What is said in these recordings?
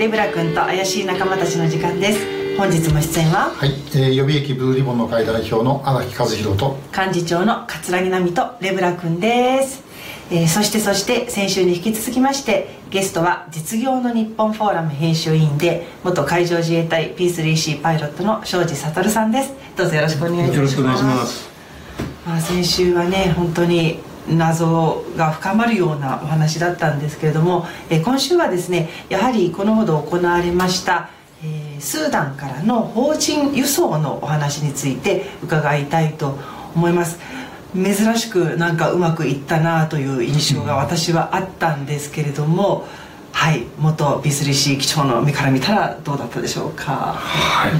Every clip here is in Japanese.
レブラ君と怪しい仲間たちの時間です。本日も出演は？はい、えー、予備役ブルーリボンの会代表の荒木和弘と幹事長の桂木奈美とレブラ君です、えーそしてそして先週に引き続きましてゲストは実業の日本フォーラム編集委員で元海上自衛隊 P3C パイロットの庄司悟さんです。どうぞよろしくお願いします。よろしくお願いします。まあ、先週はね本当に謎が深まるようなお話だったんですけれども、え今週はですねやはりこのほど行われました、えスーダンからの邦人輸送のお話について伺いたいと思います。珍しくなんかうまくいったなという印象が私はあったんですけれども、はい元 B3C 機長の目から見たらどうだったでしょうか？はい、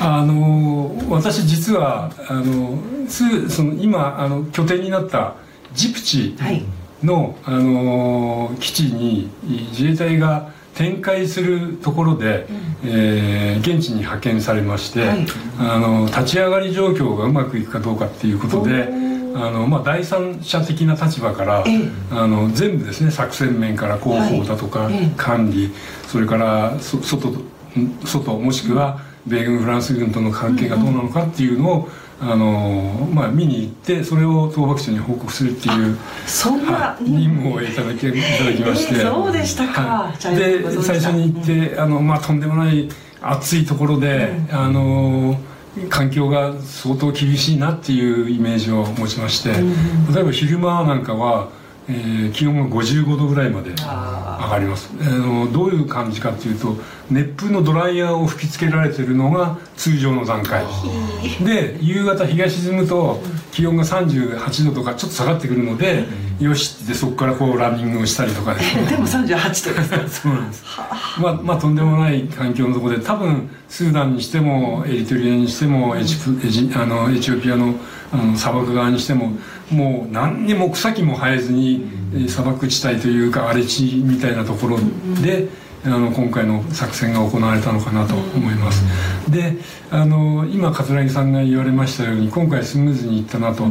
あの私実はあのその今あの拠点になったジプチはい。の、あの基地に自衛隊が展開するところで、えー現地に派遣されまして、はい。あの立ち上がり状況がうまくいくかどうかっていうことであの、まあ、第三者的な立場から、ええ。あの全部ですね作戦面から広報だとか、管理それからそ外外もしくは米軍フランス軍との関係がどうなのかっていうのを、あのまあ、見に行ってそれを東幕長に報告するっていう。そんなはい、任務をいただきいただきまして、えーそうでしたか。はい。で最初に行って、あのまあ、とんでもない暑いところで、あの環境が相当厳しいなっていうイメージを持ちまして、例えば昼間なん。かは、えー気温が55度ぐらいまで上あがります。あのどういう感じかっていうと熱風のドライヤーを吹きつけられてるのが通常の段階。で夕方日が沈むと気温が38度とかちょっと下がってくるので、よしってそこからこうランニングをしたりとかですね。でも38度ですか。そうなん。ですまあ、まあとんでもない環境のところで多分スーダンにしてもエリトリアにしてもエチプエジあのエチオピアのあの砂漠側にしてももう何にも草木も生えずに、えー砂漠地帯というか荒れ地みたいなところで、あの今回の作戦が行われたのかなと思います、であの今桂木さんが言われましたように今回スムーズにいったなと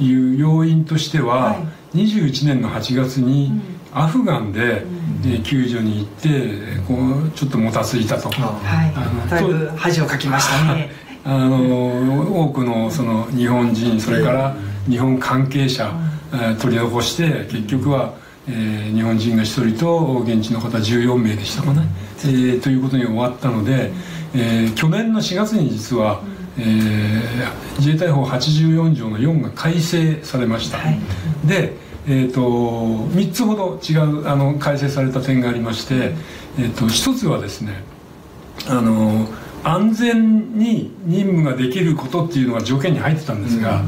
いう要因としては、は21年の8月にアフガンで、えー救助に行ってこうちょっともたついたと。はい。あのだいぶ恥をかきましたね。あの多くのその日本人それから日本関係者、えー取り残して結局は、えー日本人が1人と現地の方14名でしたかね、えーということに終わったので、えー去年の4月に実は、えー自衛隊法84条の4が改正されました、はい。で、えー、と3つほど違うあの改正された点がありまして、えー、と1つはですねあの安全に任務ができることっていうのが条件に入ってたんですが、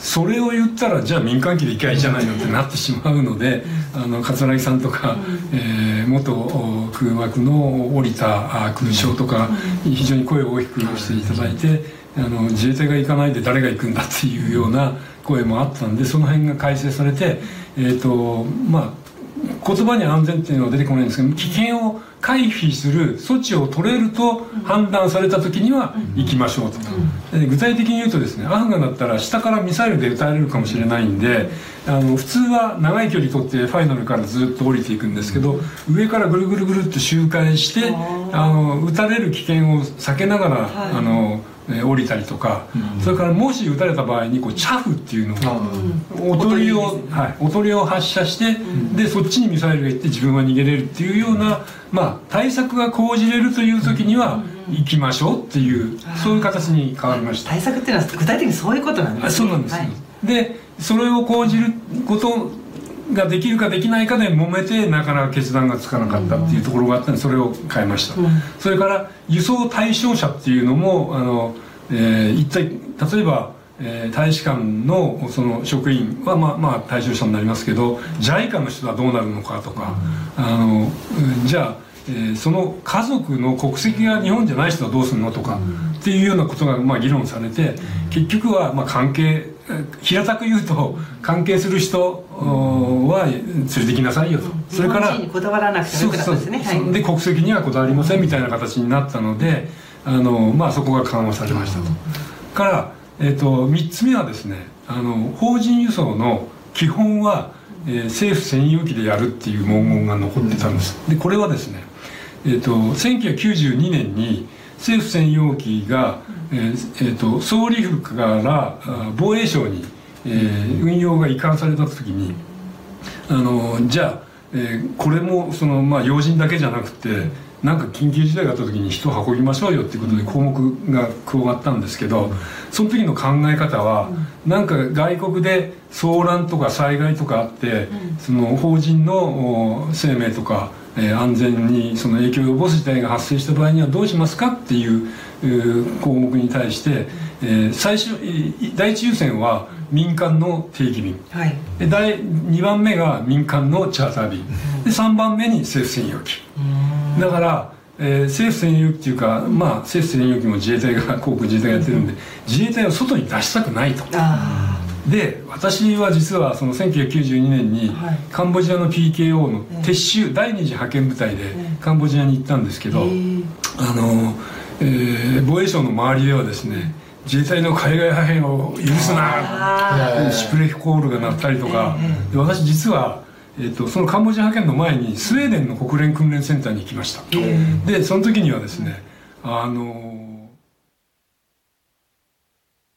それを言ったらじゃあ民間機で行きゃいいじゃないのってなってしまうので、あの桂木さんとか、えー元お空幕の降りたあ空将とか、非常に声を大きくしていただいて、あの自衛隊が行かないで誰が行くんだっていうような声もあったんでその辺が改正されて、えーとまあ言葉に安全っていうのは出てこないんですけど危険を回避する措置を取れると判断された時には行きましょうと、で具体的に言うとですねアフガンだったら下からミサイルで撃たれるかもしれないんであの普通は長い距離取ってファイナルからずっと降りていくんですけど上からぐるぐるぐるっと周回してあの撃たれる危険を避けながら、はい。あのえー降りたりとか、それからもし撃たれた場合にこうチャフっていうのをおとりを、はい、おとりを発射して、でそっちにミサイルが行って自分は逃げれるっていうような、まあ、対策が講じれるという時には行きましょうっていう、そういう形に変わりました。対策っていうのは具体的にそういうことなんですね。あそうなんですよ、はい。でそれを講じることができるかできないかで揉めてなかなか決断がつかなかったっていうところがあったのでそれを変えました、それから輸送対象者っていうのもあの、えー一体例えば、えー大使館のその職員はまあまあ対象者になりますけど JICA の人はどうなるのかとか、あのうんじゃあえーその家族の国籍が日本じゃない人はどうするのとか、っていうようなことがまあ議論されて結局はまあ関係えー平たく言うと関係する人おは連れてきなさいよと、それからこだわらなくてもよくなったんですね。で国籍にはこだわりませんみたいな形になったのであの、まあ、そこが緩和されましたと。から、えー、と3つ目はですねあの法人輸送の基本は、えー政府専用機でやるっていう文言が残ってたんです。でこれはですねえーと、1992年に政府専用機が、えーえーと、総理府から防衛省に、えー、運用が移管された時にあのじゃあ、えー、これもその、まあ、要人だけじゃなくてなんか緊急事態があった時に人を運びましょうよっていうことで項目が加わったんですけどその時の考え方はなんか外国で騒乱とか災害とかあってその法人の生命とか安全にその影響を及ぼす事態が発生した場合にはどうしますかっていう項目に対して最初第一優先は民間の定期便、はい、で第2番目が民間のチャーター便。で3番目に政府専用機。だから、えー、政府専用機っていうか、まあ、政府専用機も自衛隊が航空自衛隊がやってるんで自衛隊を外に出したくないと。で私は実はその1992年にカンボジアの PKO の撤収第二次派遣部隊でカンボジアに行ったんですけど、あの、えー、防衛省の周りではですね自衛隊の海外派遣を許すなシュプレヒコールが鳴ったりとか。で私実は、えーと、そのカンボジア派遣の前にスウェーデンの国連訓練センターに行きました。でその時にはですねあの